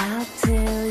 I'll tell you.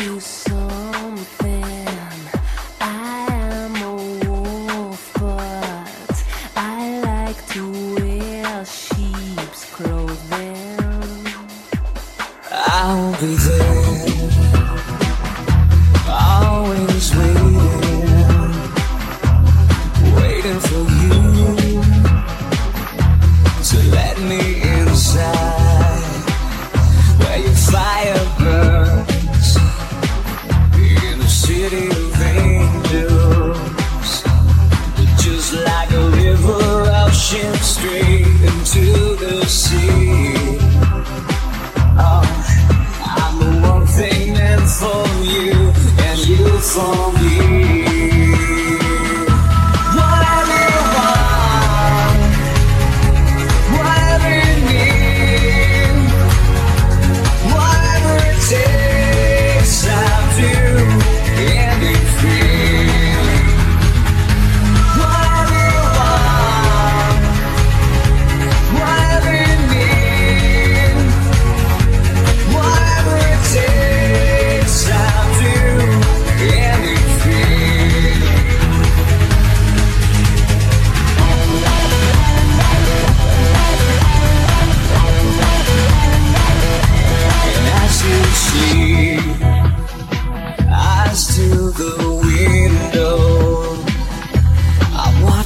song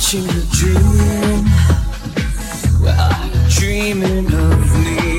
I'm dream. Well, you're dreaming of me.